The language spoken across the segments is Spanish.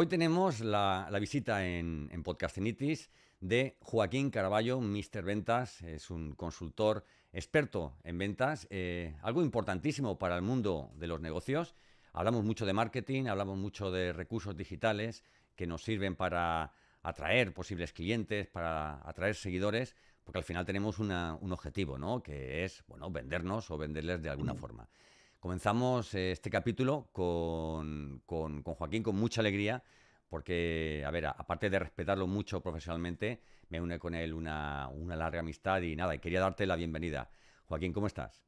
Hoy tenemos la, visita en, en Podcastinitis de Joaquín Caraballo, Mr. Ventas. Es un consultor experto en ventas, eh, algo importantísimo para el mundo de los negocios. Hablamos mucho de marketing, hablamos mucho de recursos digitales que nos sirven para atraer posibles clientes, para atraer seguidores, porque al final tenemos un objetivo, ¿no? Que es, bueno, vendernos o venderles de alguna forma. Comenzamos eh, este capítulo con, Joaquín con mucha alegría, porque, a ver, aparte de respetarlo mucho profesionalmente, me une con él una, larga amistad y nada, y quería darte la bienvenida. Joaquín, ¿cómo estás?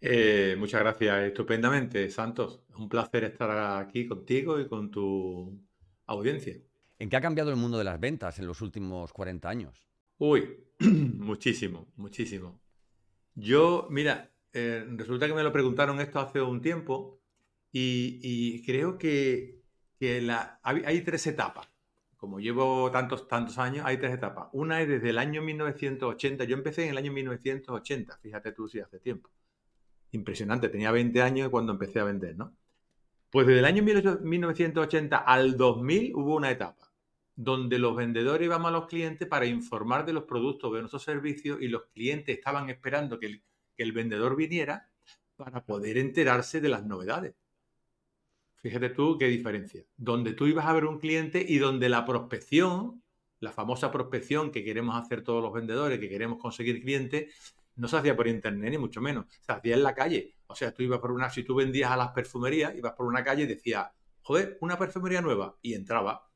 Eh, muchas gracias, estupendamente, Santos. Un placer estar aquí contigo y con tu audiencia. ¿En qué ha cambiado el mundo de las ventas en los últimos 40 años? Uy, muchísimo, muchísimo. Yo, mira, eh, resulta que me lo preguntaron esto hace un tiempo y, creo que, hay, tres etapas. Como llevo tantos, tantos años, hay tres etapas. Una es desde el año 1980. Yo empecé en el año 1980, fíjate tú si hace tiempo. Impresionante, tenía 20 años cuando empecé a vender, ¿no? Pues desde el año 1980 al 2000 hubo una etapa donde los vendedores íbamos a los clientes para informar de los productos de nuestros servicios y los clientes estaban esperando que el, que el vendedor viniera para poder enterarse de las novedades. Fíjate tú qué diferencia. Donde tú ibas a ver un cliente y donde la prospección, la famosa prospección que queremos hacer todos los vendedores, que queremos conseguir clientes, no se hacía por internet ni mucho menos, se hacía en la calle. O sea, tú ibas por una, si tú vendías a las perfumerías, ibas por una calle y decías, joder, una perfumería nueva, y entraba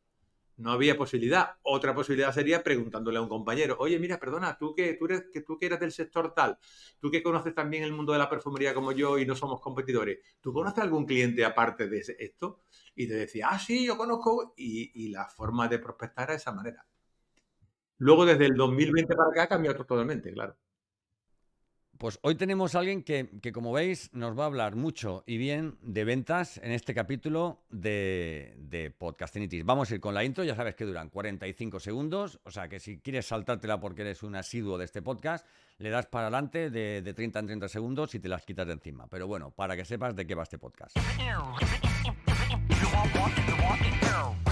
no había posibilidad. Otra posibilidad sería preguntándole a un compañero, oye, mira, perdona, tú que, tú, eres, que tú que eres del sector tal, tú que conoces también el mundo de la perfumería como yo y no somos competidores, ¿tú conoces algún cliente aparte de esto? Y te decía, ah, sí, yo conozco, y, la forma de prospectar era de esa manera. Luego, desde el 2020 para acá, ha cambiado totalmente, claro. Pues hoy tenemos a alguien que, como veis, nos va a hablar mucho y bien de ventas en este capítulo de, de Podcastinitis. Vamos a ir con la intro, ya sabes que duran 45 segundos, o sea que si quieres saltártela porque eres un asiduo de este podcast, le das para adelante de, de 30 en 30 segundos y te las quitas de encima. Pero bueno, para que sepas de qué va este podcast.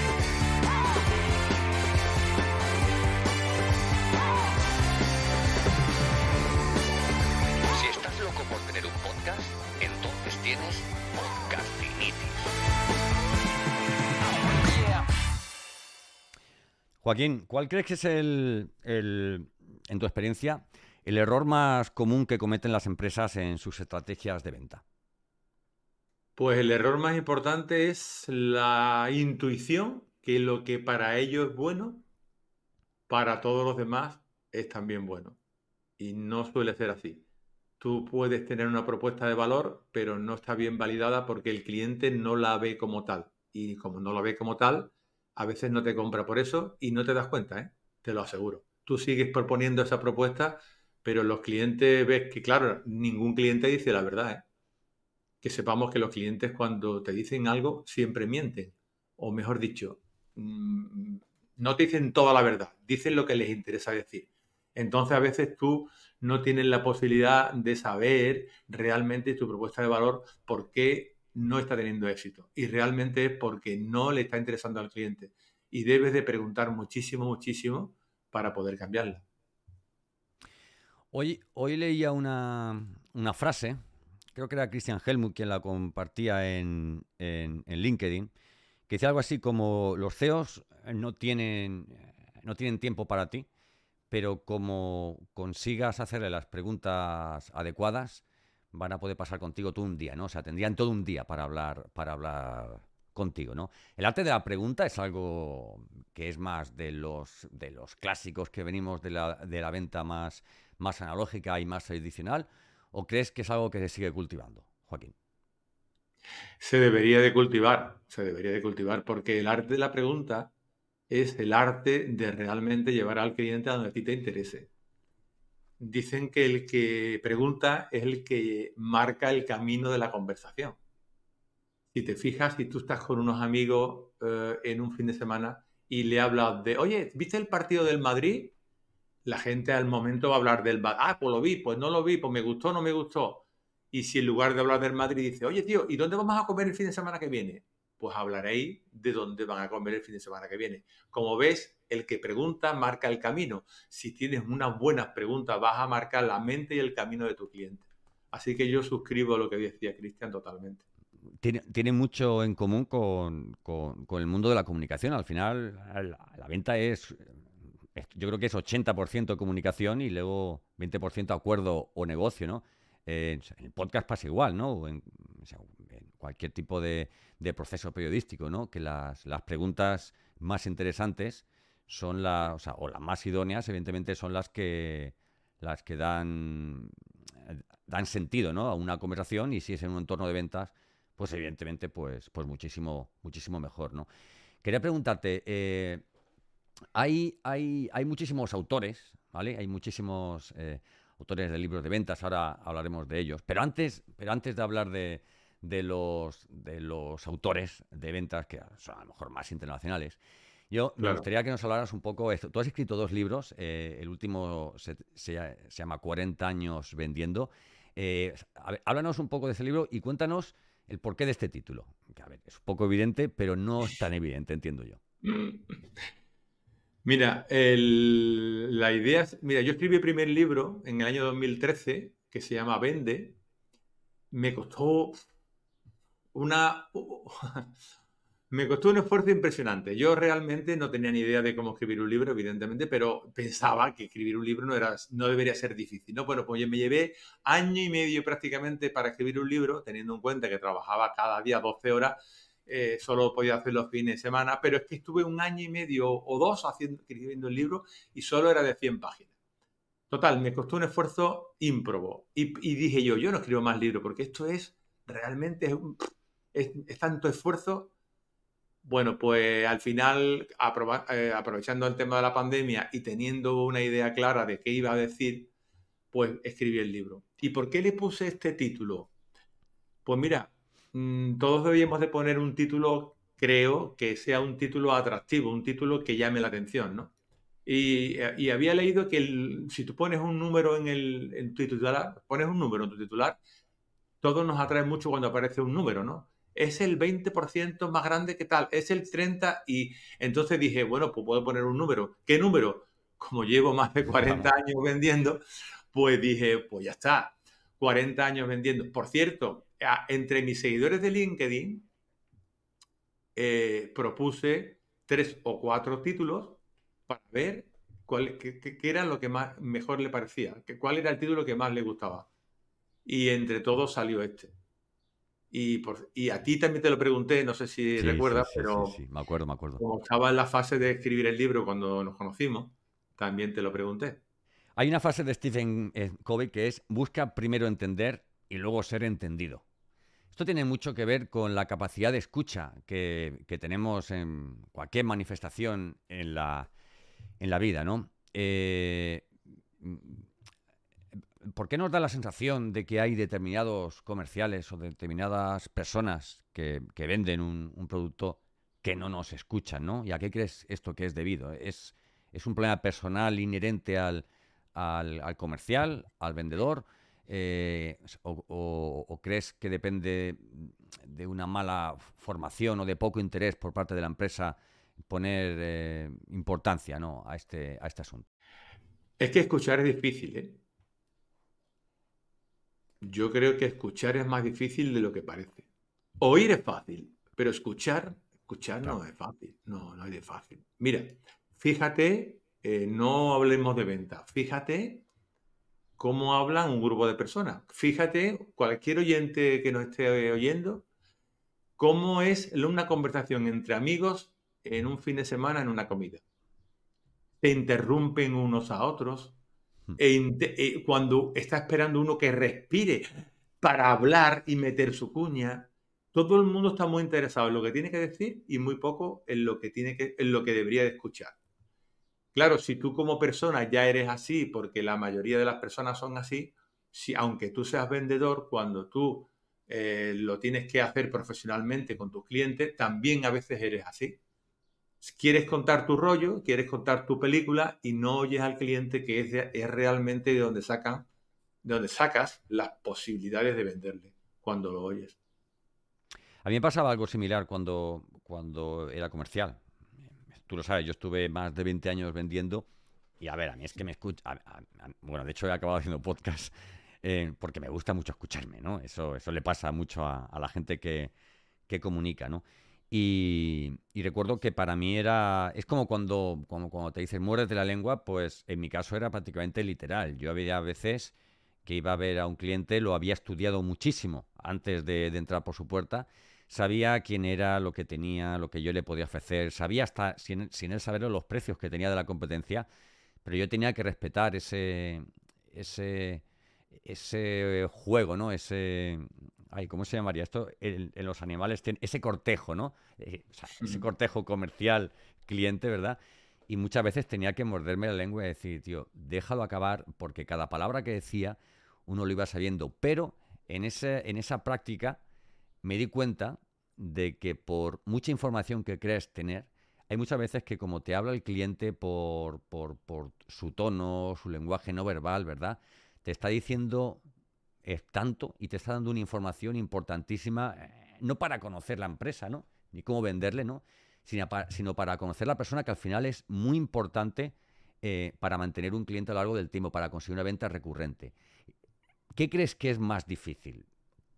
Joaquín, ¿cuál crees que es el, en tu experiencia, el error más común que cometen las empresas en sus estrategias de venta? Pues el error más importante es la intuición que lo que para ellos es bueno, para todos los demás es también bueno. Y no suele ser así. Tú puedes tener una propuesta de valor, pero no está bien validada porque el cliente no la ve como tal. Y como no la ve como tal, a veces no te compra por eso y no te das cuenta, ¿eh? te lo aseguro. Tú sigues proponiendo esa propuesta, pero los clientes ves que, claro, ningún cliente dice la verdad. ¿eh? Que sepamos que los clientes cuando te dicen algo siempre mienten. O mejor dicho, mm, no te dicen toda la verdad, dicen lo que les interesa decir. Entonces a veces tú no tienes la posibilidad de saber realmente tu propuesta de valor por qué no está teniendo éxito. Y realmente es porque no le está interesando al cliente. Y debes de preguntar muchísimo, muchísimo para poder cambiarla. Hoy, hoy leía una, frase, creo que era Christian Helmut quien la compartía en, en, LinkedIn, que decía algo así como los CEOs no tienen, no tienen tiempo para ti, pero como consigas hacerle las preguntas adecuadas, van a poder pasar contigo todo un día, ¿no? O sea, tendrían todo un día para hablar, para hablar contigo, ¿no? El arte de la pregunta es algo que es más de los, de los clásicos que venimos de la, de la venta más, más analógica y más tradicional, ¿o crees que es algo que se sigue cultivando, Joaquín? Se debería de cultivar, se debería de cultivar, porque el arte de la pregunta es el arte de realmente llevar al cliente a donde a ti te interese. Dicen que el que pregunta es el que marca el camino de la conversación. Si te fijas, si tú estás con unos amigos eh, en un fin de semana y le hablas de, oye, ¿viste el partido del Madrid? La gente al momento va a hablar del. Ah, pues lo vi, pues no lo vi, pues me gustó, no me gustó. Y si en lugar de hablar del Madrid dice, oye, tío, ¿y dónde vamos a comer el fin de semana que viene? Pues hablaréis de dónde van a comer el fin de semana que viene. Como ves, el que pregunta marca el camino. Si tienes unas buenas preguntas, vas a marcar la mente y el camino de tu cliente. Así que yo suscribo lo que decía Cristian totalmente tiene, mucho en común con, el mundo de la comunicación. Al final, la, venta es, yo creo que es 80% comunicación y luego 20% acuerdo o negocio, ¿no? en el podcast pasa igual, ¿no? En, cualquier tipo de, proceso periodístico, ¿no? Que las, preguntas más interesantes son las, o, las más idóneas, evidentemente, son las que las que dan dan sentido ¿no? a una conversación y si es en un entorno de ventas, pues evidentemente, pues, pues muchísimo, muchísimo mejor, ¿no? Quería preguntarte, eh, hay, hay, hay muchísimos autores, ¿vale? Hay muchísimos eh, autores de libros de ventas, ahora hablaremos de ellos, pero antes, pero antes de hablar de, los, de los autores de ventas, que son a lo mejor más internacionales, yo me gustaría que nos hablaras un poco esto. Tú has escrito dos libros, eh, el último se, llama 40 años vendiendo. háblanos un poco de ese libro y cuéntanos el porqué de este título. Que, a ver, es un poco evidente, pero no es tan evidente, entiendo yo. Mira, la idea es, mira, yo escribí el primer libro en el año 2013 que se llama Vende. Me costó una, me costó un esfuerzo impresionante. Yo realmente no tenía ni idea de cómo escribir un libro, evidentemente, pero pensaba que escribir un libro no, era, no debería ser difícil. ¿no? Bueno, pues yo me llevé año y medio prácticamente para escribir un libro, teniendo en cuenta que trabajaba cada día 12 horas, eh, solo podía hacer los fines de semana, pero es que estuve un año y medio o dos escribiendo el libro y solo era de 100 páginas. Total, me costó un esfuerzo ímprobo. Y, dije yo, yo no escribo más libros porque esto es realmente, es tanto esfuerzo bueno, pues al final, eh, aprovechando el tema de la pandemia y teniendo una idea clara de qué iba a decir, pues escribí el libro. ¿Y por qué le puse este título? Pues mira, mm, todos debíamos de poner un título, creo, que sea un título atractivo, un título que llame la atención, ¿no? Y, había leído que si tú pones un número en, el, tu titular, pones un número en tu titular, todo nos atrae mucho cuando aparece un número, ¿no? Es el 20% más grande que tal, es el 30% y entonces dije, bueno, pues puedo poner un número. ¿Qué número? Como llevo más de 40 años vendiendo, pues dije, pues ya está, 40 años vendiendo. Por cierto, entre mis seguidores de LinkedIn eh, propuse tres o cuatro títulos para ver cuál, qué, era lo que más mejor le parecía, cuál era el título que más le gustaba. Y entre todos salió este. Y, por, y a ti también te lo pregunté, no sé si recuerdas, pero sí, me acuerdo, me acuerdo. Como estaba en la fase de escribir el libro cuando nos conocimos, también te lo pregunté. Hay una fase de Stephen eh, Covey que es busca primero entender y luego ser entendido. Esto tiene mucho que ver con la capacidad de escucha que, que tenemos en cualquier manifestación en la, en la vida, ¿no? Eh, ¿Por qué nos da la sensación de que hay determinados comerciales o determinadas personas que, venden un, producto que no nos escuchan, ¿no? ¿Y a qué crees esto que es debido? ¿Es, es un problema personal inherente al, comercial, al vendedor? Eh, o, crees que depende de una mala formación o de poco interés por parte de la empresa poner eh, importancia ¿no? a, este, a este asunto? Es que escuchar es difícil, ¿eh? Yo creo que escuchar es más difícil de lo que parece. Oír es fácil, pero escuchar, escuchar no es fácil. No, no es de fácil. Mira, fíjate, eh, no hablemos de venta. Fíjate cómo hablan un grupo de personas. Fíjate, cualquier oyente que nos esté oyendo, cómo es una conversación entre amigos en un fin de semana en una comida. Se interrumpen unos a otros, eh, cuando está esperando uno que respire para hablar y meter su cuña, todo el mundo está muy interesado en lo que tiene que decir y muy poco en lo que, tiene que, en lo que debería de escuchar. Claro, si tú como persona ya eres así, porque la mayoría de las personas son así, si, aunque tú seas vendedor, cuando tú eh, lo tienes que hacer profesionalmente con tus clientes, también a veces eres así. Quieres contar tu rollo, quieres contar tu película y no oyes al cliente que es, es realmente de donde de donde sacas las posibilidades de venderle cuando lo oyes. A mí me pasaba algo similar cuando, cuando era comercial. Tú lo sabes, yo estuve más de 20 años vendiendo y a ver, a mí es que me escucha... Bueno, de hecho he acabado haciendo podcast eh, porque me gusta mucho escucharme, ¿no? Eso, eso le pasa mucho a, la gente que, que, comunica, ¿no? Y, recuerdo que para mí era... Es como cuando, como cuando te dicen mueres de la lengua, pues en mi caso era prácticamente literal. Yo había veces que iba a ver a un cliente, lo había estudiado muchísimo antes de, entrar por su puerta sabía quién era, lo que tenía, lo que yo le podía ofrecer, sabía hasta, sin, él saberlo, los precios que tenía de la competencia, pero yo tenía que respetar ese, ese, ese juego, ¿no? Ese, ay, ¿cómo se llamaría esto? en los animales, ese cortejo, ¿no? Eh, ese cortejo comercial cliente, ¿verdad? Y muchas veces tenía que morderme la lengua y decir, tío, déjalo acabar, porque cada palabra que decía uno lo iba sabiendo. Pero en, ese, en esa práctica me di cuenta de que por mucha información que crees tener, hay muchas veces que como te habla el cliente por, por, su tono, su lenguaje no verbal, ¿verdad? Te está diciendo es tanto y te está dando una información importantísima, eh, no para conocer la empresa, ¿no? Ni cómo venderle, ¿no? Sino para, sino para conocer la persona que al final es muy importante eh, para mantener un cliente a lo largo del tiempo, para conseguir una venta recurrente. ¿Qué crees que es más difícil?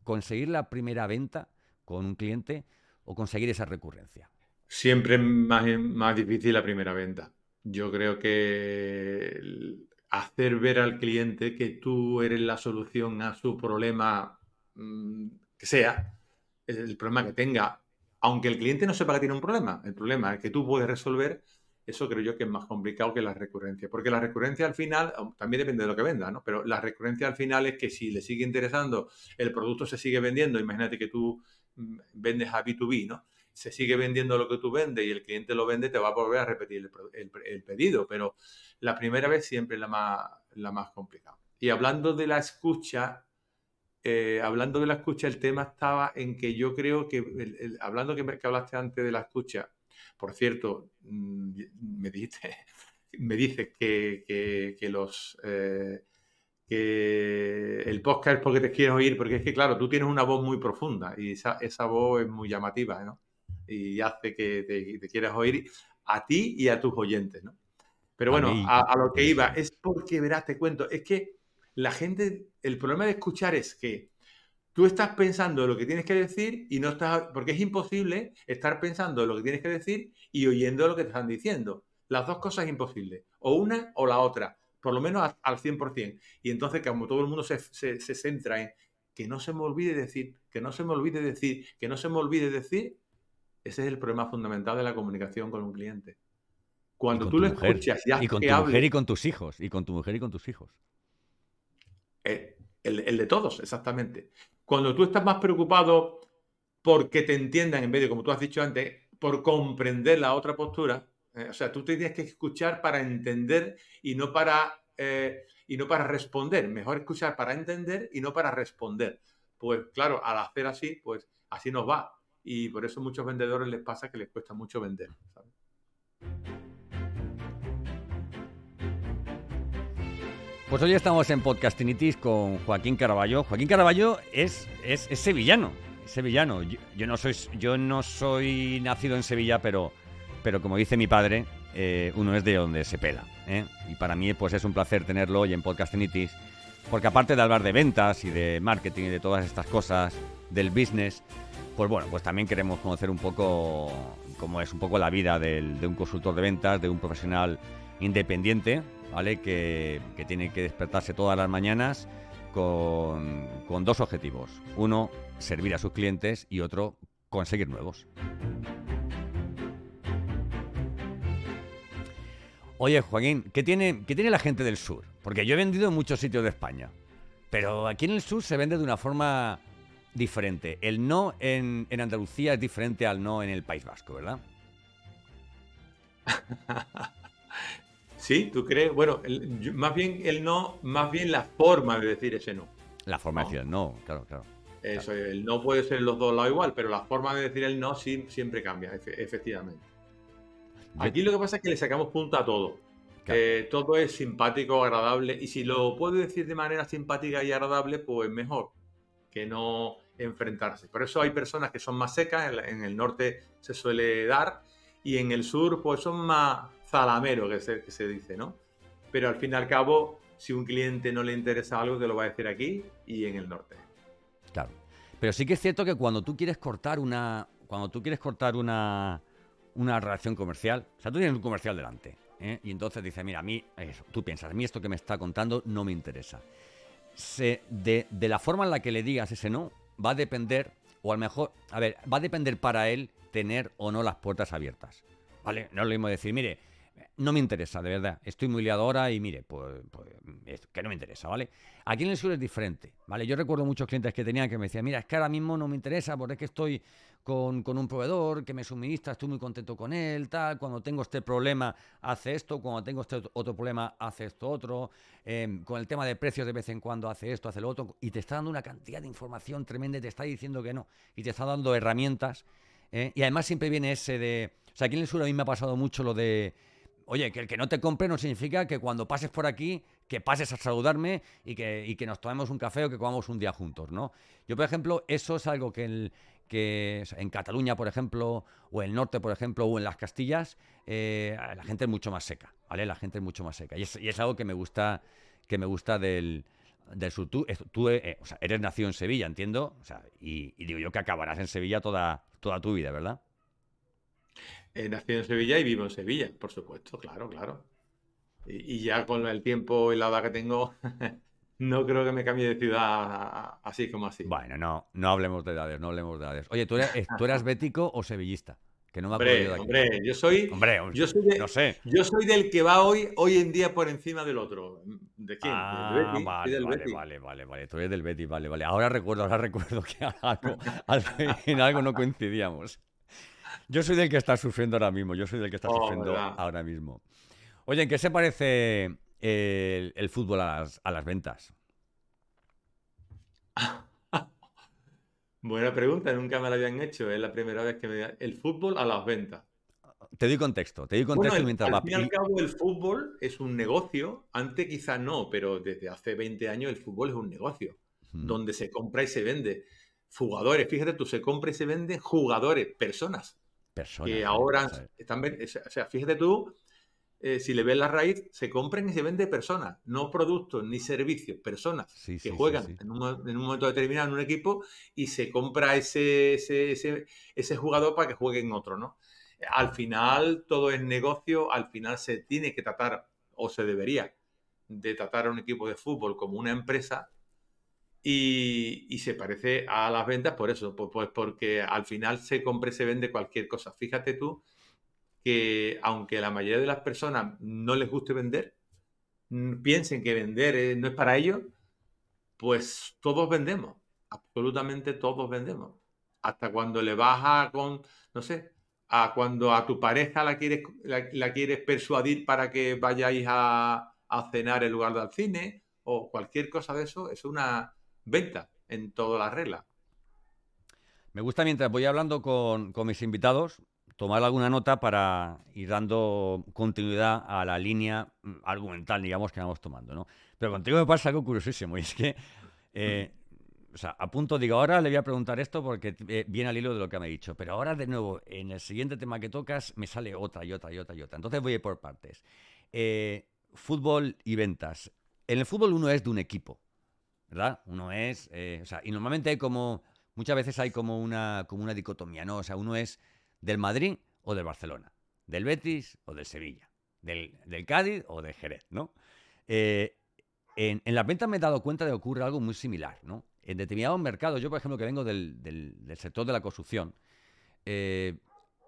conseguir la primera venta con un cliente o conseguir esa recurrencia? Siempre es más, más difícil la primera venta. Yo creo que hacer ver al cliente que tú eres la solución a su problema mm, que sea, el problema que tenga, aunque el cliente no sepa que tiene un problema, el problema es que tú puedes resolver, eso creo yo que es más complicado que la recurrencia. Porque la recurrencia al final, también depende de lo que venda, ¿no? Pero la recurrencia al final es que si le sigue interesando, el producto se sigue vendiendo, imagínate que tú mm, vendes a B2B, ¿no? Se sigue vendiendo lo que tú vendes y el cliente lo vende, te va a volver a repetir el, pedido. Pero la primera vez siempre es la más, la más complicada. Y hablando de la escucha, eh, hablando de la escucha, el tema estaba en que yo creo que, hablando que, que hablaste antes de la escucha, por cierto, mm, me dice, me dice que, los... Eh, que el podcast es porque te quieres oír, porque es que, claro, tú tienes una voz muy profunda y esa, voz es muy llamativa, ¿no? Y hace que te, quieras oír a ti y a tus oyentes, ¿no? Pero bueno, a, lo que iba, es porque, verás, te cuento, es que la gente, el problema de escuchar es que tú estás pensando lo que tienes que decir y no estás, porque es imposible estar pensando lo que tienes que decir y oyendo lo que te están diciendo. Las dos cosas es imposible, o una o la otra, por lo menos al 100%. Y entonces, como todo el mundo se, centra en que no se me olvide decir, que no se me olvide decir, que no se me olvide decir, ese es el problema fundamental de la comunicación con un cliente. Cuando tú lo escuchas y con tu mujer y con tus hijos, y con tu mujer y con tus hijos. Eh, el, de todos, exactamente. Cuando tú estás más preocupado porque te entiendan, en vez de, como tú has dicho antes, por comprender la otra postura, eh, o sea, tú te tienes que escuchar para entender y no para, eh, y no para responder. Mejor escuchar para entender y no para responder. Pues claro, al hacer así, pues así nos va. Y por eso a muchos vendedores les pasa que les cuesta mucho vender. Pues hoy estamos en Podcastinitis con Joaquín Caraballo. Joaquín Caraballo es, es, sevillano. sevillano. Yo, no soy, yo no soy nacido en Sevilla, pero, pero como dice mi padre, eh, uno es de donde se pela. ¿eh? Y para mí pues es un placer tenerlo hoy en Podcastinitis, porque aparte de hablar de ventas y de marketing y de todas estas cosas, del business, pues bueno, pues también queremos conocer un poco cómo es un poco la vida de un consultor de ventas, de un profesional independiente, ¿vale? Que, tiene que despertarse todas las mañanas con, con dos objetivos. Uno, servir a sus clientes y otro, conseguir nuevos. Oye, Joaquín, ¿qué tiene, ¿qué tiene la gente del sur? Porque yo he vendido en muchos sitios de España, pero aquí en el sur se vende de una forma diferente. El no en, en Andalucía es diferente al no en el País Vasco, ¿verdad? Sí, ¿tú crees? Bueno, más bien el no, más bien la forma de decir ese no. La forma de decir el no, claro, claro. Eso, el no puede ser los dos lados igual, pero la forma de decir el no sí, siempre cambia, efectivamente. Aquí lo que pasa es que le sacamos punta a todo. todo es simpático, agradable, y si lo puedo decir de manera simpática y agradable, pues mejor que no enfrentarse. Por eso hay personas que son más secas, en el norte se suele dar, y en el sur pues son más zalamero que se, que se dice, ¿no? Pero al fin y al cabo, si un cliente no le interesa algo, te lo va a decir aquí y en el norte. Claro. Pero sí que es cierto que cuando tú quieres cortar una. Cuando tú quieres cortar una, una relación comercial, o sea, tú tienes un comercial delante, ¿eh? y entonces dices, mira, a mí, eso, tú piensas, a mí esto que me está contando no me interesa. Se, de, de la forma en la que le digas ese no, va a depender, o a lo mejor, a ver, va a depender para él tener o no las puertas abiertas. ¿Vale? No es lo mismo decir, mire, no me interesa, de verdad. Estoy muy liado ahora y mire, pues, pues que no me interesa, ¿vale? Aquí en el sur es diferente, ¿vale? Yo recuerdo muchos clientes que tenían que me decían, mira, es que ahora mismo no me interesa porque es que estoy con, un proveedor que me suministra, estoy muy contento con él, tal. Cuando tengo este problema, hace esto. Cuando tengo este otro problema, hace esto otro. Em, con el tema de precios, de vez en cuando hace esto, hace lo otro. Y te está dando una cantidad de información tremenda y te está diciendo que no. Y te está dando herramientas. ¿eh? Y además siempre viene ese de... O sea, aquí en el sur a mí me ha pasado mucho lo de Oye, que el que no te compre no significa que cuando pases por aquí, que pases a saludarme y que, que nos tomemos un café o que comamos un día juntos, ¿no? Yo, por ejemplo, eso es algo que, en Cataluña, por ejemplo, o en el norte, por ejemplo, o en las Castillas, eh, la gente es mucho más seca, ¿vale? La gente es mucho más seca. Y es, algo que me gusta, que me gusta del, sur. Tú, eh, eres nacido en Sevilla, entiendo, y, y, digo yo que acabarás en Sevilla toda, toda tu vida, ¿verdad? He nacido en Sevilla y vivo en Sevilla, por supuesto, claro, claro. Y, ya con el tiempo y la edad que tengo, no creo que me cambie de ciudad así como así. Bueno, no, no hablemos de edades, no hablemos de edades. Oye, ¿tú eras, ¿tú eras bético o sevillista? Que no me hombre, de aquí. hombre, yo soy, hombre, yo soy no sé. Yo soy del que va hoy, hoy en día por encima del otro. ¿De quién? Ah, del vale, vale, vale, vale, vale, Tú eres del Betty, vale, vale. Ahora recuerdo, ahora recuerdo que algo, en algo no coincidíamos. Yo soy del que está sufriendo ahora mismo. Yo soy del que está oh, sufriendo ahora mismo. Oye, ¿en qué se parece el, fútbol a las, ventas? Buena pregunta, nunca me la habían hecho. Es la primera vez que me el fútbol a las ventas. Te doy contexto, te doy contexto mientras al fin y al cabo el fútbol es un negocio. Antes quizás no, pero desde hace 20 años el fútbol es un negocio. Donde se compra y se vende. Jugadores, fíjate tú, se compra y se vende jugadores, personas. Personas. Que ahora están. O sea, fíjate tú, eh, si le ves la raíz, se compran y se venden personas, no productos ni servicios, personas que juegan en un, momento determinado en un equipo y se compra ese, ese, ese, jugador para que juegue en otro, ¿no? Al final todo es negocio, al final se tiene que tratar, o se debería, de tratar a un equipo de fútbol como una empresa y, se parece a las ventas por eso, pues, pues, porque al final se compra y se vende cualquier cosa. Fíjate tú que aunque la mayoría de las personas no les guste vender, piensen que vender no es para ellos, pues todos vendemos, absolutamente todos vendemos. Hasta cuando le vas con, no sé, a cuando a tu pareja la quieres, la, quieres persuadir para que vayáis a, cenar en lugar del cine o cualquier cosa de eso, es una, venta en todas las reglas. Me gusta mientras voy hablando con, mis invitados, tomar alguna nota para ir dando continuidad a la línea mm, argumental, digamos, que vamos tomando, ¿no? Pero contigo me pasa algo curiosísimo, y es que, eh, o sea, a punto digo, ahora le voy a preguntar esto porque eh, viene al hilo de lo que me ha dicho, pero ahora de nuevo, en el siguiente tema que tocas, me sale otra y otra y otra y otra. Entonces voy a ir por partes. Eh, fútbol y ventas. En el fútbol uno es de un equipo, ¿verdad? Uno es, eh, o sea, y normalmente hay como, muchas veces hay como una, como una dicotomía, ¿no? O sea, uno es del Madrid o del Barcelona, del Betis o del Sevilla, del, Cádiz o del Jerez, ¿no? Eh, en, en, las ventas me he dado cuenta de que ocurre algo muy similar, ¿no? En determinados mercados, yo por ejemplo que vengo del, del, sector de la construcción, eh,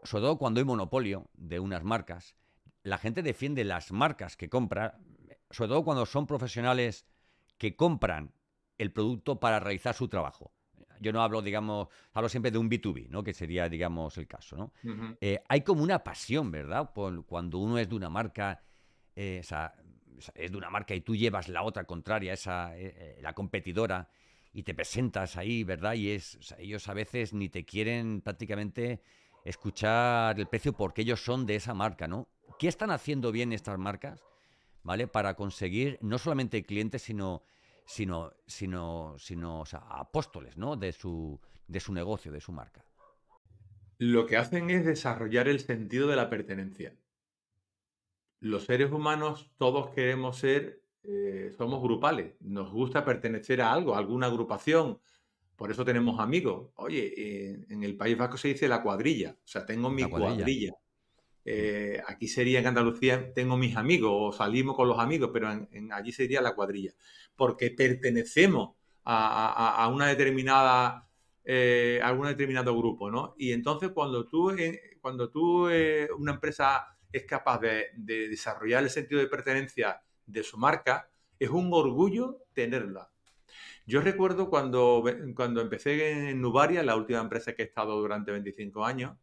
sobre todo cuando hay monopolio de unas marcas, la gente defiende las marcas que compra, sobre todo cuando son profesionales que compran el producto para realizar su trabajo. Yo no hablo, digamos, hablo siempre de un B2B, ¿no? Que sería, digamos, el caso, ¿no? Eh, hay como una pasión, ¿verdad? Por cuando uno es de una marca, eh, o sea, es de una marca y tú llevas la otra contraria, esa, eh, eh, la competidora, y te presentas ahí, ¿verdad? Y es, o sea, ellos a veces ni te quieren prácticamente escuchar el precio porque ellos son de esa marca, ¿no? ¿Qué están haciendo bien estas marcas, ¿vale? Para conseguir no solamente clientes, sino, sino, sino, sino o sea, apóstoles, ¿no? De su, de su negocio, de su marca. Lo que hacen es desarrollar el sentido de la pertenencia. Los seres humanos todos queremos ser, eh, somos grupales, nos gusta pertenecer a algo, a alguna agrupación. Por eso tenemos amigos. Oye, eh, en el País Vasco se dice la cuadrilla, o sea, tengo mi La cuadrilla. cuadrilla. Eh, aquí sería en Andalucía, tengo mis amigos o salimos con los amigos, pero en, allí sería la cuadrilla, porque pertenecemos a, una determinada, eh, a un determinado grupo, ¿no? Y entonces cuando tú, eh, cuando tú una empresa es capaz de, de desarrollar el sentido de pertenencia de su marca, es un orgullo tenerla. Yo recuerdo cuando, cuando empecé en Nubaria, la última empresa que he estado durante 25 años,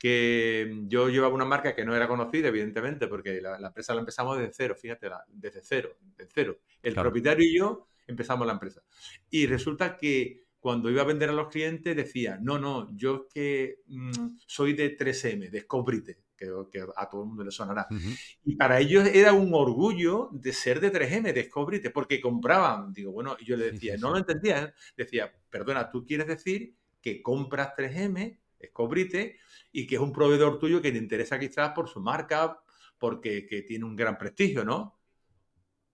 que yo llevaba una marca que no era conocida, evidentemente, porque la, la empresa la empezamos desde cero, fíjate, la- desde cero, desde cero. El Claro. propietario y yo empezamos la empresa. Y resulta que cuando iba a vender a los clientes decía, no, no, yo es que mm, soy de 3M, de Scobrite, que, que a todo el mundo le sonará. Ujú. Y para ellos era un orgullo de ser de 3M, de Scobrite, porque compraban. Digo, bueno, y yo le Sí, decía, sí, no sí. lo entendía. ¿eh? Decía, perdona, tú quieres decir que compras 3M, Scobrite, y que es un proveedor tuyo que te interesa quizás por su marca, porque que tiene un gran prestigio, ¿no?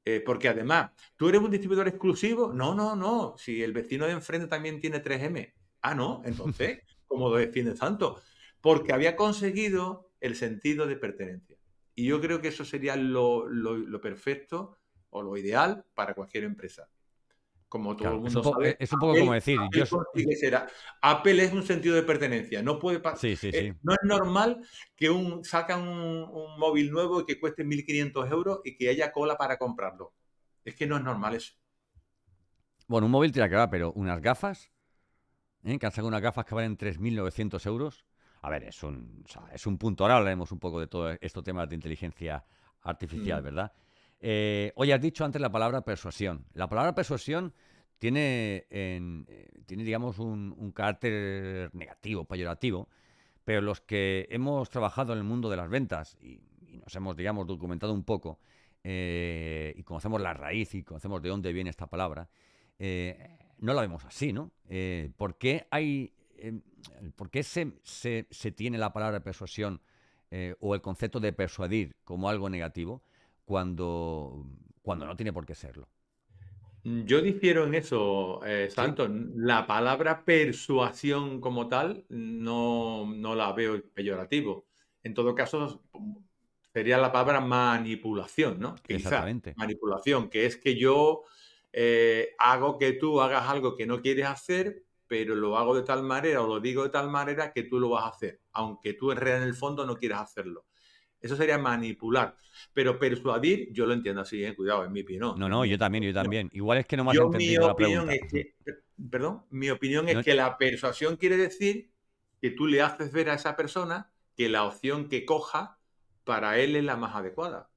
Eh, porque además, ¿tú eres un distribuidor exclusivo? No, no, no. Si el vecino de enfrente también tiene 3M. Ah, no. Entonces, ¿cómo lo defiendes tanto? Porque había conseguido el sentido de pertenencia. Y yo creo que eso sería lo, lo- lo perfecto o lo ideal para cualquier empresa. Como todo Claro, el es mundo un poco, sabe, es un poco Apple- como decir, Apple yo... es un sentido de pertenencia. No puede pa- Sí, sí, eh, sí. no es normal que un sacan un, un móvil nuevo y que cueste 1.500 euros y que haya cola para comprarlo. Es que no es normal eso. Bueno, un móvil tira que va, pero unas gafas, ¿eh? que han sacado unas gafas que valen 3.900 euros. A ver, es un, o sea, es un punto. Ahora hablaremos un poco de todo estos temas de inteligencia artificial, Mm. ¿verdad? Eh, oye, has dicho antes la palabra persuasión. La palabra persuasión tiene, en- eh, tiene digamos, un, carácter negativo, peyorativo, pero los que hemos trabajado en el mundo de las ventas y, nos hemos, digamos, documentado un poco eh, y conocemos la raíz y conocemos de dónde viene esta palabra, eh, no la vemos así, ¿no? ¿Por qué hay, eh, por qué se, se- se tiene la palabra persuasión o el concepto de persuadir como algo negativo cuando, cuando no tiene por qué serlo? Yo difiero en eso, eh, Santos. La palabra persuasión como tal no, no la veo peyorativo. En todo caso, sería la palabra manipulación, ¿no? Quizá, Exactamente. manipulación, que es que yo eh, hago que tú hagas algo que no quieres hacer, pero lo hago de tal manera o lo digo de tal manera que tú lo vas a hacer, aunque tú en el fondo no quieras hacerlo. Eso sería manipular. Pero persuadir, yo lo entiendo así, eh, cuidado, es mi opinión. No, no, yo también, yo también. Igual es que no me has Yo, mi entendido la opinión pregunta. es que, per- perdón, mi opinión es No- que la persuasión quiere decir que tú le haces ver a esa persona que la opción que coja para él es la más adecuada,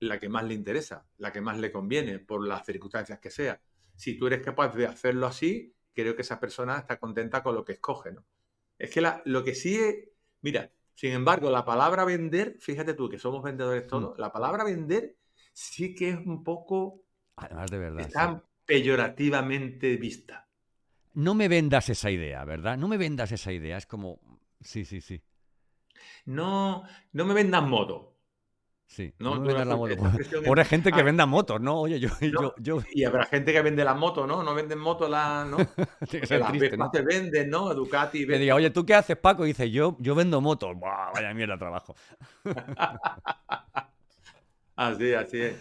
la que más le interesa, la que más le conviene, por las circunstancias que sea. Si tú eres capaz de hacerlo así, creo que esa persona está contenta con lo que escoge, ¿no? Es que la- lo que sí es, mira, sin embargo, la palabra vender, fíjate tú que somos vendedores Mm. todos, la palabra vender sí que es un poco Además, de verdad. sí. está peyorativamente vista. No me vendas esa idea, ¿verdad? No me vendas esa idea. Es como. Sí, sí, sí. No, no me vendan moto. Sí. No, No, me la moto. Pobre gente que Ah. venda motos, ¿no? Oye, yo, No. yo, yo- Y habrá gente que vende la moto, ¿no? No venden moto, la, ¿no? tiene que Porque ser las triste, ¿no? se venden, ¿no? Ducati, Que Vespa. diga, oye, ¿tú qué haces, Paco? Y dice, yo, yo vendo motos. Buah, vaya mierda trabajo. Así, así es.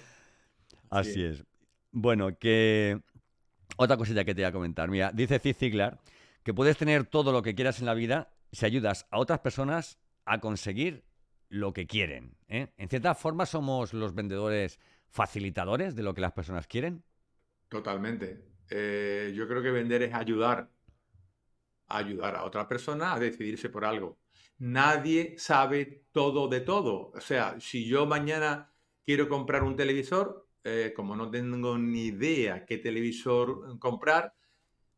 Así Sí. es. Bueno, que. Otra cosilla que te voy a comentar. Mira, dice Zig Ziglar que puedes tener todo lo que quieras en la vida si ayudas a otras personas a conseguir lo que quieren. ¿eh? En cierta forma, somos los vendedores facilitadores de lo que las personas quieren. Totalmente, Eh, yo creo que vender es ayudar, ayudar a otra persona a decidirse por algo. Nadie sabe todo de todo. O sea, si yo mañana quiero comprar un televisor, eh, como no tengo ni idea qué televisor comprar,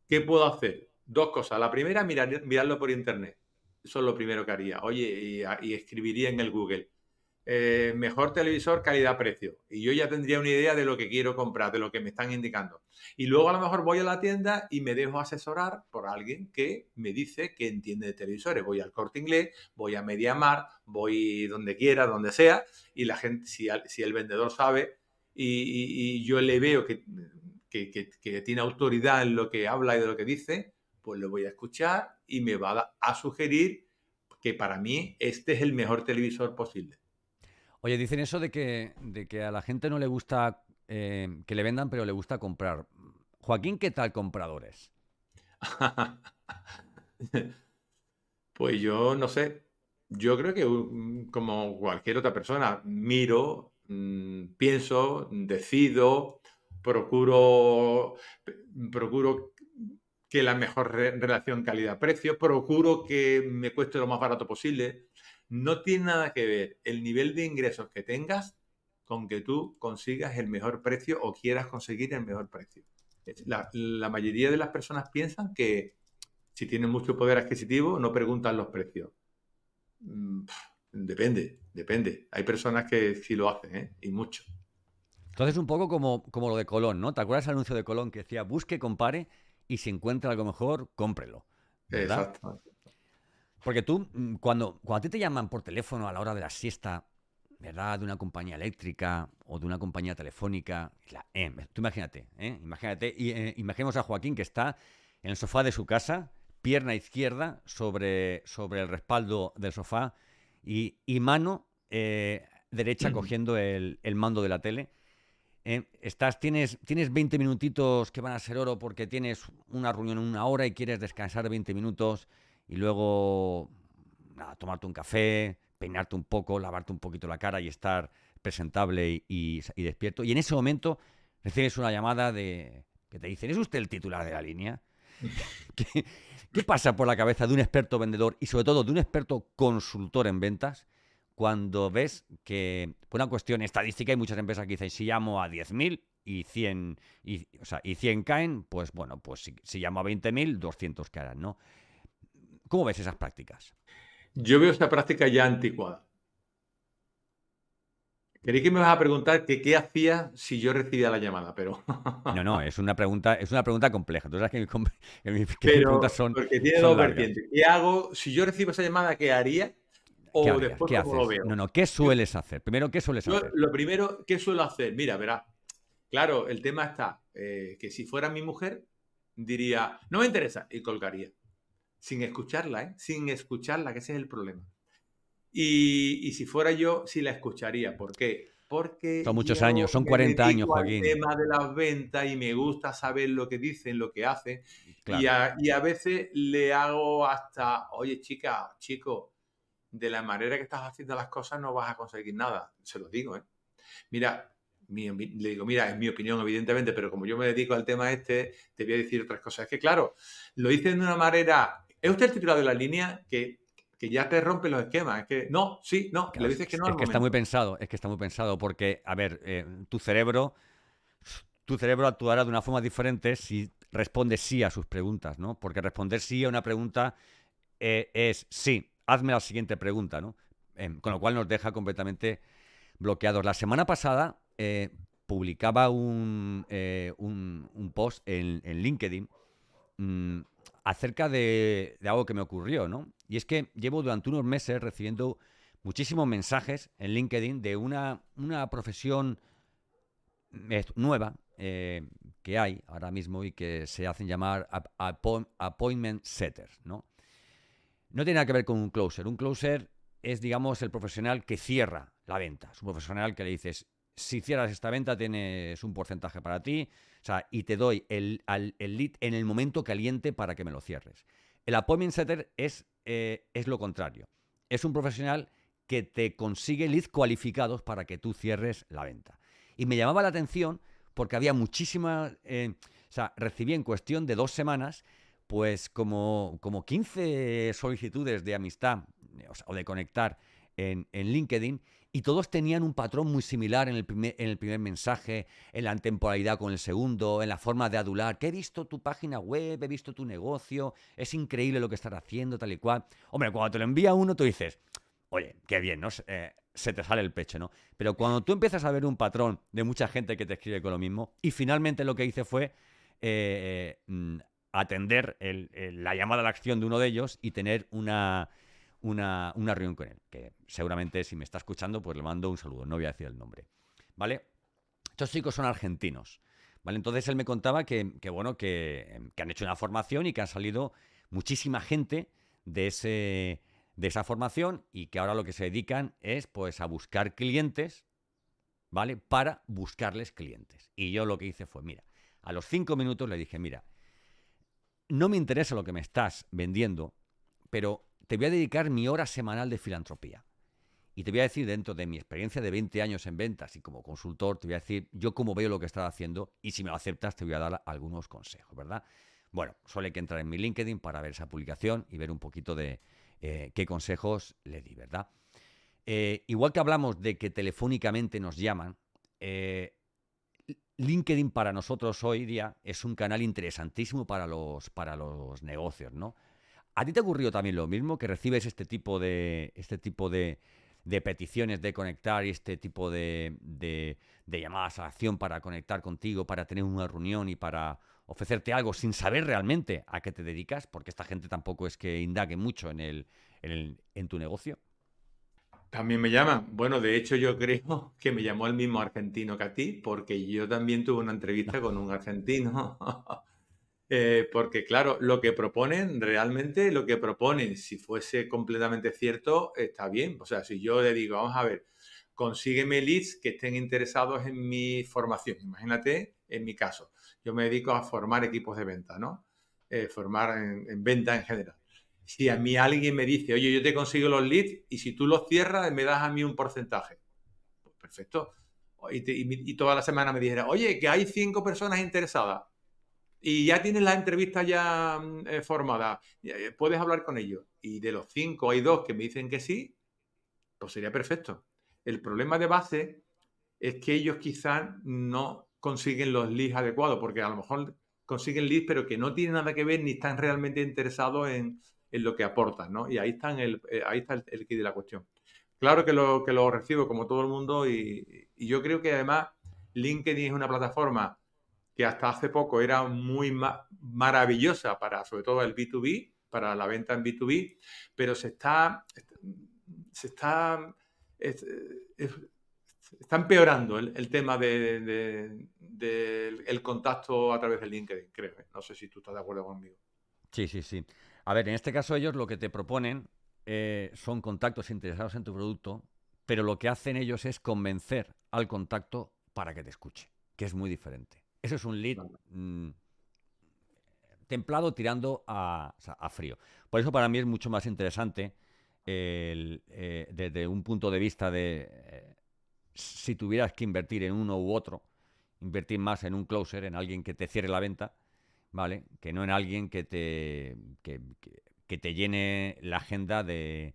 ¿qué puedo hacer? Dos cosas. La primera, mirar, mirarlo por internet. Eso es lo primero que haría. Oye, y escribiría en el Google eh, mejor televisor calidad-precio. Y yo ya tendría una idea de lo que quiero comprar, de lo que me están indicando. Y luego a lo mejor voy a la tienda y me dejo asesorar por alguien que me dice que entiende de televisores. Voy al corte inglés, voy a Mediamar, voy donde quiera, donde sea, y la gente, si, el vendedor sabe y, yo le veo que, que, tiene autoridad en lo que habla y de lo que dice, pues lo voy a escuchar y me va a sugerir que para mí este es el mejor televisor posible. Oye, dicen eso de que, de que a la gente no le gusta eh, que le vendan, pero le gusta comprar. Joaquín, ¿qué tal compradores? pues yo no sé. Yo creo que como cualquier otra persona, miro, mm, pienso, decido, procuro, procuro que la mejor relación calidad-precio, procuro que me cueste lo más barato posible no tiene nada que ver el nivel de ingresos que tengas con que tú consigas el mejor precio o quieras conseguir el mejor precio. La, mayoría de las personas piensan que si tienen mucho poder adquisitivo no preguntan los precios. Mm, depende, depende. Hay personas que sí lo hacen, ¿eh? y mucho. Entonces, un poco como, como lo de Colón, ¿no? ¿Te acuerdas el anuncio de Colón que decía busque, compare y si encuentra algo mejor, cómprelo? Exacto. Porque tú, mm, cuando, cuando a ti te llaman por teléfono a la hora de la siesta, ¿verdad? De una compañía eléctrica o de una compañía telefónica, eh, tú imagínate, ¿eh? Imagínate, y, eh, imaginemos a Joaquín que está en el sofá de su casa, pierna izquierda sobre, sobre el respaldo del sofá y, mano eh, derecha cogiendo el, el, mando de la tele. Estás, tienes, tienes 20 minutitos que van a ser oro porque tienes una reunión en una hora y quieres descansar 20 minutos y luego nada, tomarte un café, peinarte un poco, lavarte un poquito la cara y estar presentable y, despierto. Y en ese momento recibes una llamada de que te dicen, ¿es usted el titular de la línea? ¿Qué, ¿Qué, pasa por la cabeza de un experto vendedor y sobre todo de un experto consultor en ventas cuando ves que, por una cuestión estadística, hay muchas empresas que dicen, si llamo a 10.000 y 100, y, o sea, y 100 caen, pues bueno, pues si, si llamo a 20.000, 200 caerán, ¿no? ¿Cómo ves esas prácticas? Yo veo esa práctica ya anticuada. Creí que me vas a preguntar que qué hacía si yo recibía la llamada, pero... no, no, es una pregunta, es una pregunta compleja. Tú sabes que, mis, preguntas son Porque tiene dos vertientes. ¿Qué hago? Si yo recibo esa llamada, ¿qué haría? O después, ¿cómo lo veo? No, no, ¿qué sueles hacer? Primero, ¿qué sueles hacer? Lo primero, ¿qué suelo hacer? Mira, verá. Claro, el tema está eh, que si fuera mi mujer, diría, no me interesa, y colgaría sin escucharla, ¿eh? sin escucharla, que ese es el problema. Y, si fuera yo, sí la escucharía. ¿Por qué? Porque. Son muchos años, son 40 años, Joaquín. El tema de las ventas y me gusta saber lo que dicen, lo que hacen. Y, a, y, a, veces le hago hasta, oye, chica, chico, de la manera que estás haciendo las cosas no vas a conseguir nada. Se lo digo, ¿eh? Mira, le digo, mira, es mi opinión, evidentemente, pero como yo me dedico al tema este, te voy a decir otras cosas. Es que, claro, lo hice de una manera ¿Es usted el titular de la línea que, ya te rompe los esquemas? Es que no, sí, no, le dices que no. Es que está muy pensado, es que está muy pensado, porque, a ver, eh, tu cerebro, tu cerebro actuará de una forma diferente si responde sí a sus preguntas, ¿no? Porque responder sí a una pregunta eh, es sí, hazme la siguiente pregunta, ¿no? Em, con lo cual nos deja completamente bloqueados. La semana pasada eh, publicaba un, un, post en, LinkedIn mm, acerca de, algo que me ocurrió, ¿no? Y es que llevo durante unos meses recibiendo muchísimos mensajes en LinkedIn de una, una profesión eh, nueva eh, que hay ahora mismo y que se hacen llamar appointment setters, ¿no? No tiene nada que ver con un closer. Un closer es, digamos, el profesional que cierra la venta. Es un profesional que le dices, si cierras esta venta tienes un porcentaje para ti, o sea, y te doy el, lead en el momento caliente para que me lo cierres. El appointment setter es, eh, es lo contrario. Es un profesional que te consigue leads cualificados para que tú cierres la venta. Y me llamaba la atención porque había muchísimas... Eh, O sea, recibí en cuestión de dos semanas, pues como, como 15 solicitudes de amistad o, de conectar en, en LinkedIn y todos tenían un patrón muy similar en el, primer, en el primer mensaje, en la temporalidad con el segundo, en la forma de adular, que he visto tu página web, he visto tu negocio, es increíble lo que estás haciendo, tal y cual. Hombre, cuando te lo envía uno, tú dices, oye, qué bien, ¿no? Eh, se te sale el pecho, ¿no? Pero cuando tú empiezas a ver un patrón de mucha gente que te escribe con lo mismo, y finalmente lo que hice fue eh, atender la llamada a la acción de uno de ellos y tener una una, reunión con él, que seguramente si me está escuchando, pues le mando un saludo, no voy a decir el nombre. ¿Vale? Estos chicos son argentinos. ¿Vale? Entonces él me contaba que, bueno, que, han hecho una formación y que han salido muchísima gente de, ese, de esa formación y que ahora lo que se dedican es pues a buscar clientes, ¿vale? Para buscarles clientes. Y yo lo que hice fue, mira, a los cinco minutos le dije, mira, no me interesa lo que me estás vendiendo, pero te voy a dedicar mi hora semanal de filantropía. Y te voy a decir, dentro de mi experiencia de 20 años en ventas y como consultor, te voy a decir yo cómo veo lo que estás haciendo y si me lo aceptas te voy a dar algunos consejos, ¿verdad? Bueno, solo hay que entrar en mi LinkedIn para ver esa publicación y ver un poquito de eh, qué consejos le di, ¿verdad? Eh, igual que hablamos de que telefónicamente nos llaman, eh, LinkedIn para nosotros hoy día es un canal interesantísimo para los, para los negocios, ¿no? ¿A ti te ha ocurrido también lo mismo? Que recibes este tipo de, este tipo de, peticiones de conectar y este tipo de, de, llamadas a acción para conectar contigo, para tener una reunión y para ofrecerte algo sin saber realmente a qué te dedicas, porque esta gente tampoco es que indague mucho en, el, en, tu negocio. También me llaman. Bueno, de hecho yo creo que me llamó el mismo argentino que a ti, porque yo también tuve una entrevista con un argentino Eh, porque claro, lo que proponen, realmente lo que proponen, si fuese completamente cierto, está bien. O sea, si yo le digo, vamos a ver, consígueme leads que estén interesados en mi formación. Imagínate, en mi caso, yo me dedico a formar equipos de venta, ¿no? Eh, formar en, venta en general. Si a mí alguien me dice, oye, yo te consigo los leads y si tú los cierras, me das a mí un porcentaje. Pues perfecto. Y, y toda la semana me dijera, oye, que hay cinco personas interesadas y ya tienes la entrevista ya mm, eh, formada, eh, puedes hablar con ellos. Y de los cinco hay dos que me dicen que sí, pues sería perfecto. El problema de base es que ellos quizás no consiguen los leads adecuados, porque a lo mejor consiguen leads, pero que no tienen nada que ver ni están realmente interesados en, lo que aportan, ¿no? Y ahí, están el, eh, ahí está el, el kit de la cuestión. Claro que lo, que lo recibo como todo el mundo y, y yo creo que además LinkedIn es una plataforma que hasta hace poco era muy maravillosa para, sobre todo el B2B, para la venta en B2B, pero se está, se está, está empeorando el, tema del de, contacto a través de LinkedIn, creo. ¿eh? No sé si tú estás de acuerdo conmigo. Sí, sí, sí. A ver, en este caso ellos lo que te proponen eh, son contactos interesados en tu producto, pero lo que hacen ellos es convencer al contacto para que te escuche, que es muy diferente. Eso es un lead mm, templado tirando a, frío. Por eso para mí es mucho más interesante eh, desde un punto de vista de eh, si tuvieras que invertir en uno u otro, invertir más en un closer, en alguien que te cierre la venta, ¿vale? Que no en alguien que te, que, te llene la agenda de,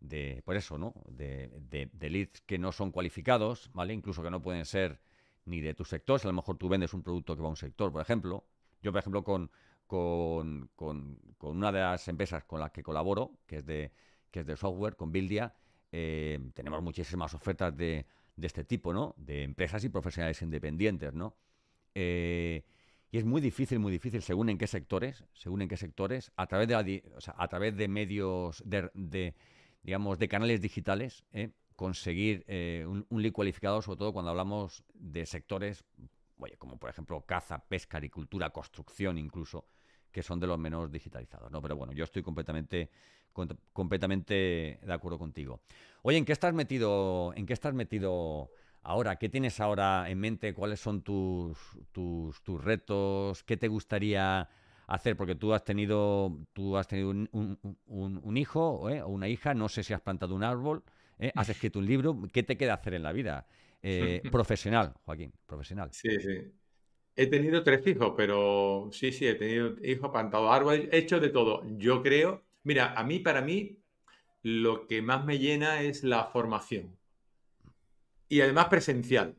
de, por eso, ¿no? De, de, leads que no son cualificados, ¿vale? Incluso que no pueden ser ni de tu sector. Si a lo mejor tú vendes un producto que va a un sector, por ejemplo. Yo, por ejemplo, con, con, con, una de las empresas con las que colaboro, que es de, que es de software, con Buildia, eh, tenemos muchísimas ofertas de, de, este tipo, ¿no? De empresas y profesionales independientes, ¿no? Eh, y es muy difícil, muy difícil, según en qué sectores, según en qué sectores, a través de, a través de medios, de, digamos, de canales digitales, ¿eh? conseguir eh, un, un, cualificado, sobre todo cuando hablamos de sectores, oye, como por ejemplo caza, pesca, agricultura, construcción incluso, que son de los menos digitalizados, ¿no? Pero bueno, yo estoy completamente, completamente de acuerdo contigo. Oye, ¿en qué estás metido, en qué estás metido ahora? ¿Qué tienes ahora en mente? ¿Cuáles son tus, tus, tus retos? ¿Qué te gustaría hacer? Porque tú has tenido, tú has tenido un, un, un hijo ¿eh? o una hija, no sé si has plantado un árbol, ¿eh? has escrito un libro, ¿qué te queda hacer en la vida? Eh, profesional, Joaquín, profesional. Sí, sí. He tenido tres hijos, pero sí, sí, he tenido hijos, plantado árboles, he hecho de todo. Yo creo, mira, a mí, para mí, lo que más me llena es la formación. Y además presencial.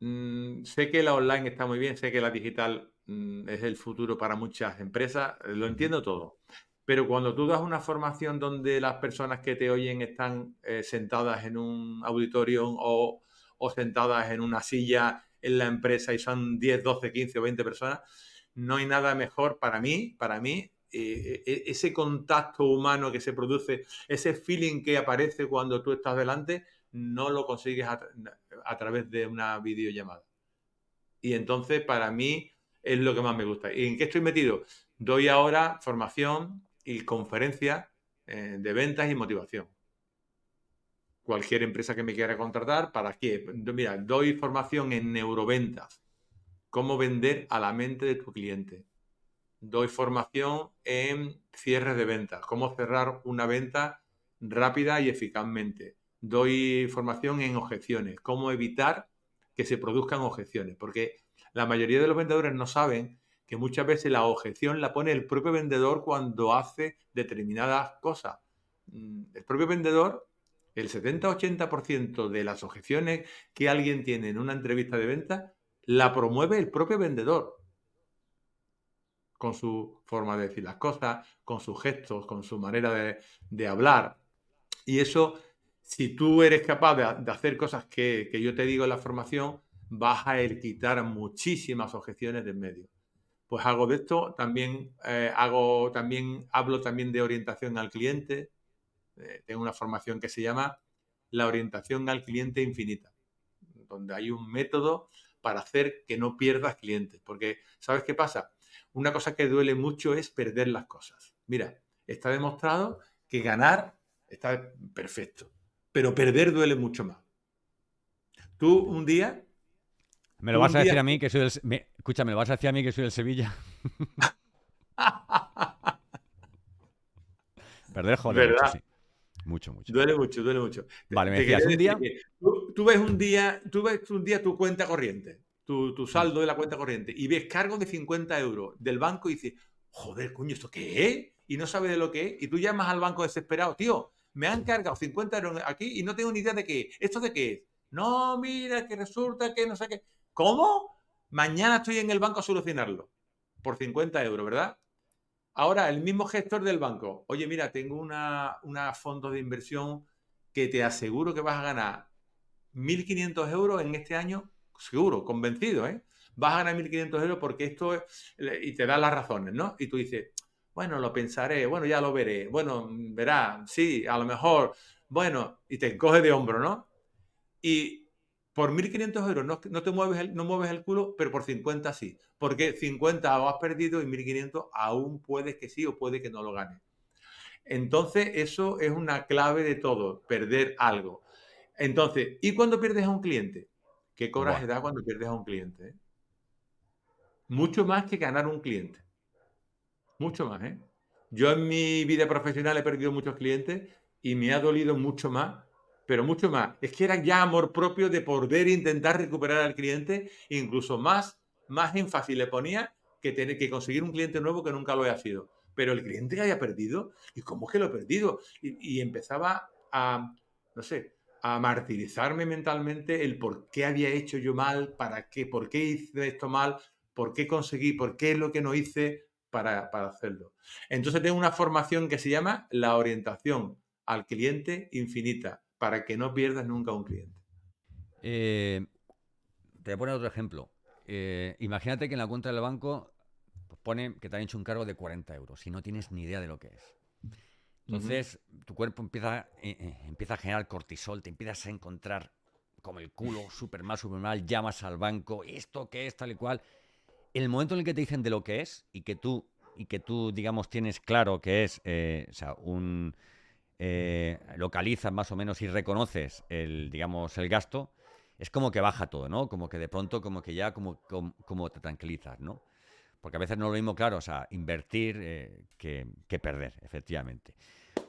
Mm, sé que la online está muy bien, sé que la digital mm, es el futuro para muchas empresas, lo entiendo todo. Pero cuando tú das una formación donde las personas que te oyen están eh, sentadas en un auditorio o, o sentadas en una silla en la empresa y son 10, 12, 15 o 20 personas, no hay nada mejor para mí, para mí, eh, ese contacto humano que se produce, ese feeling que aparece cuando tú estás delante, no lo consigues a, través de una videollamada. Y entonces, para mí, es lo que más me gusta. ¿Y en qué estoy metido? Doy ahora formación y conferencias eh, de ventas y motivación cualquier empresa que me quiera contratar, ¿para qué? Mira, doy formación en neuroventas, cómo vender a la mente de tu cliente. Doy formación en cierres de ventas, cómo cerrar una venta rápida y eficazmente. Doy formación en objeciones, cómo evitar que se produzcan objeciones, porque la mayoría de los vendedores no saben que muchas veces la objeción la pone el propio vendedor cuando hace determinadas cosas. Mm, el propio vendedor el 70-80% de las objeciones que alguien tiene en una entrevista de venta la promueve el propio vendedor. Con su forma de decir las cosas, con sus gestos, con su manera de, hablar. Y eso, si tú eres capaz de, hacer cosas que, yo te digo en la formación, vas a quitar muchísimas objeciones de en medio. Pues hago de esto, también eh, hago, también hablo también de orientación al cliente, eh, tengo una formación que se llama la orientación al cliente infinita, donde hay un método para hacer que no pierdas clientes. Porque, ¿sabes qué pasa? Una cosa que duele mucho es perder las cosas. Mira, está demostrado que ganar está perfecto, pero perder duele mucho más. Tú un día... Me lo vas a decir a mí que soy el... Escúchame, ¿me lo vas a decir a mí que soy el Sevilla? perder, joder. ¿Verdad? Mucho, mucho. Duele mucho, duele mucho. Vale, me decías, un día... Tú, ves un día, tú ves un día tu cuenta corriente, tu, tu, saldo de la cuenta corriente, y ves cargo de 50 euros del banco y dices, joder, coño, ¿esto qué es? Y no sabes de lo que es, y tú llamas al banco desesperado, tío, me han cargado 50 euros aquí y no tengo ni idea de qué ¿Esto de qué es? No, mira, que resulta que no sé qué. ¿Cómo? Mañana estoy en el banco a solucionarlo. Por 50 euros, ¿verdad? Ahora, el mismo gestor del banco, oye, mira, tengo una, una fondo de inversión que te aseguro que vas a ganar 1.500 euros en este año, seguro, convencido, ¿eh? Vas a ganar 1.500 euros porque esto es, y te da las razones, ¿no? Y tú dices, bueno, lo pensaré, bueno, ya lo veré, bueno, verá, sí, a lo mejor, bueno, y te coge de hombro, ¿no? Y por 1.500 euros no, no, te mueves el, no mueves el culo, pero por 50 sí. Porque 50 lo has perdido y 1.500 aún puedes que sí o puede que no lo ganes. Entonces, eso es una clave de todo, perder algo. Entonces, ¿y cuando pierdes a un cliente? ¿Qué coraje da cuando pierdes a un cliente? Eh? Mucho más que ganar un cliente. Mucho más, ¿eh? Yo en mi vida profesional he perdido muchos clientes y me ha dolido mucho más pero mucho más. Es que era ya amor propio de poder intentar recuperar al cliente, incluso más, más énfasis le ponía que tener que conseguir un cliente nuevo que nunca lo haya sido. Pero el cliente que haya perdido, ¿y cómo es que lo he perdido? Y, empezaba a, no sé, a martirizarme mentalmente el por qué había hecho yo mal, para qué, por qué hice esto mal, por qué conseguí, por qué es lo que no hice para, para hacerlo. Entonces tengo una formación que se llama la orientación al cliente infinita para que no pierdas nunca un cliente. Eh, te voy a poner otro ejemplo. Eh, imagínate que en la cuenta del banco pues, pone que te han hecho un cargo de 40 euros y no tienes ni idea de lo que es. Entonces, tu cuerpo empieza, eh, empieza a generar cortisol, te empiezas a encontrar como el culo, súper mal, súper mal, llamas al banco, esto qué es, tal y cual. El momento en el que te dicen de lo que es y que tú, y que tú digamos, tienes claro que es o sea, un, eh, localizas más o menos y reconoces el, digamos, el gasto, es como que baja todo, ¿no? Como que de pronto, como que ya como, como, te tranquilizas, ¿no? Porque a veces no es lo mismo, claro, o sea, invertir eh, que, perder, efectivamente.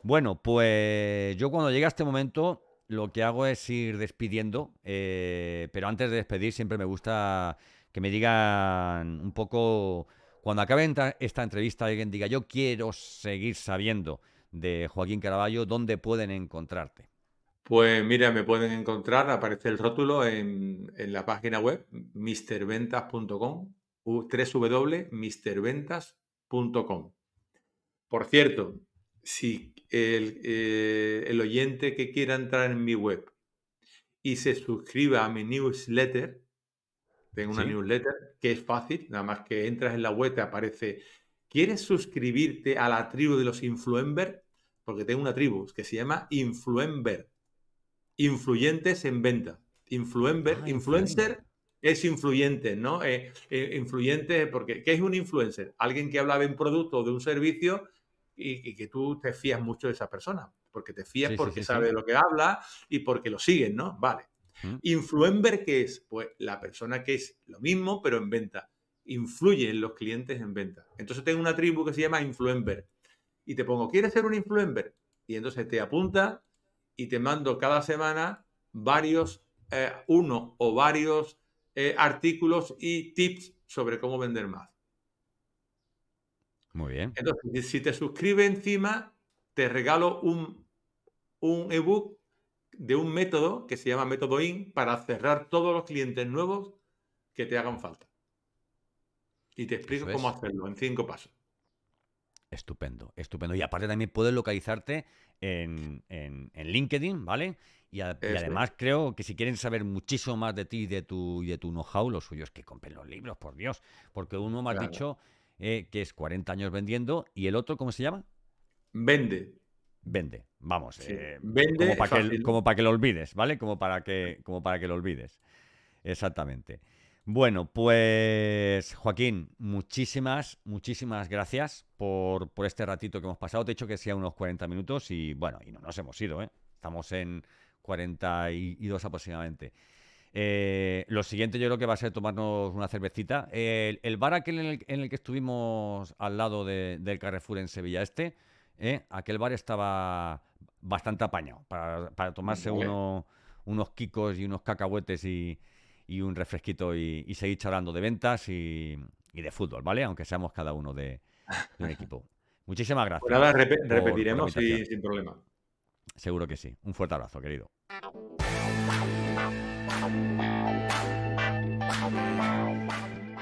Bueno, pues yo cuando llega este momento lo que hago es ir despidiendo, eh, pero antes de despedir siempre me gusta que me digan un poco, cuando acabe esta entrevista, alguien diga, yo quiero seguir sabiendo de Joaquín Caraballo, ¿dónde pueden encontrarte? Pues mira, me pueden encontrar, aparece el rótulo en, la página web misterventas.com, www.misterventas.com. Por cierto, si eh, el, oyente que quiera entrar en mi web y se suscriba a mi newsletter, tengo una newsletter que es fácil, nada más que entras en la web te aparece, ¿quieres suscribirte a la tribu de los influencers? Porque tengo una tribu que se llama Influencer, influyentes en venta. Influencer, ah, influencer es influyente, ¿no? Eh, eh, influyente, porque ¿qué es un influencer? Alguien que habla de un producto o de un servicio y, que tú te fías mucho de esa persona, porque te fías porque sabe de lo que habla y porque lo siguen, ¿no? Vale. Influencer, ¿qué es? Pues la persona que es lo mismo, pero en venta. Influye en los clientes en venta. Entonces tengo una tribu que se llama Influencer. Y te pongo, ¿quieres ser un influencer? Y entonces te apunta y te mando cada semana varios, eh, uno o varios eh, artículos y tips sobre cómo vender más. Muy bien. Entonces, si te suscribes encima, te regalo un, un ebook de un método que se llama método IN para cerrar todos los clientes nuevos que te hagan falta. Y te explico cómo hacerlo en cinco pasos. Estupendo, estupendo. Y aparte también puedes localizarte en, LinkedIn, ¿vale? Y, además creo que si quieren saber muchísimo más de ti y de tu, y de tu know-how, lo suyo es que compren los libros, por Dios. Porque uno me ha dicho eh, que es 40 años vendiendo, y el otro, ¿cómo se llama? Vende. Vende, vamos. Eh, Vende como para, que, como para que lo olvides, ¿vale? Como para que, como para que lo olvides. Exactamente. Bueno, pues Joaquín, muchísimas, muchísimas gracias por, por, este ratito que hemos pasado. Te he dicho que sea unos 40 minutos y bueno, y no nos hemos ido, ¿eh? Estamos en 42 aproximadamente. Eh, lo siguiente yo creo que va a ser tomarnos una cervecita. el, bar aquel en el, que estuvimos al lado del Carrefour en Sevilla Este, eh, aquel bar estaba bastante apañado para, tomarse unos kikos y unos cacahuetes y, un refresquito y, seguir charlando de ventas y, de fútbol, ¿vale? Aunque seamos cada uno de, un equipo. Muchísimas gracias. Pues nada, repetiremos sin problema. Seguro que sí. Un fuerte abrazo, querido.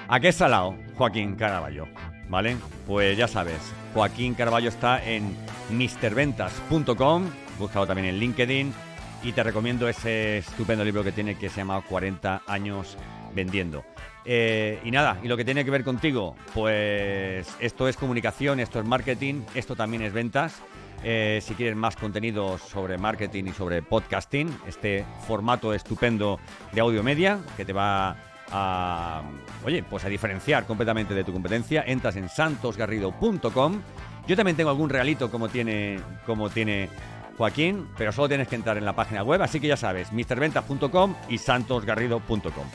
Aquí está lado Joaquín Caraballo, ¿vale? Pues ya sabes, Joaquín Caraballo está en misterventas.com, búscalo también en LinkedIn y te recomiendo ese estupendo libro que tiene que se llama 40 años vendiendo. Eh, y nada, y lo que tiene que ver contigo, pues esto es comunicación, esto es marketing, esto también es ventas. Eh, si quieres más contenido sobre marketing y sobre podcasting, este formato estupendo de audio media que te va a, oye, pues a diferenciar completamente de tu competencia, entras en santosgarrido.com. Yo también tengo algún realito como tiene, como tiene Joaquín, pero solo tienes que entrar en la página web, así que ya sabes, misterventas.com y santosgarrido.com.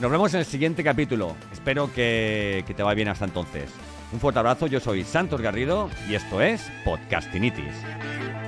Nos vemos en el siguiente capítulo. Espero que, que te vaya bien hasta entonces. Un fuerte abrazo, yo soy Santos Garrido y esto es Podcastinitis.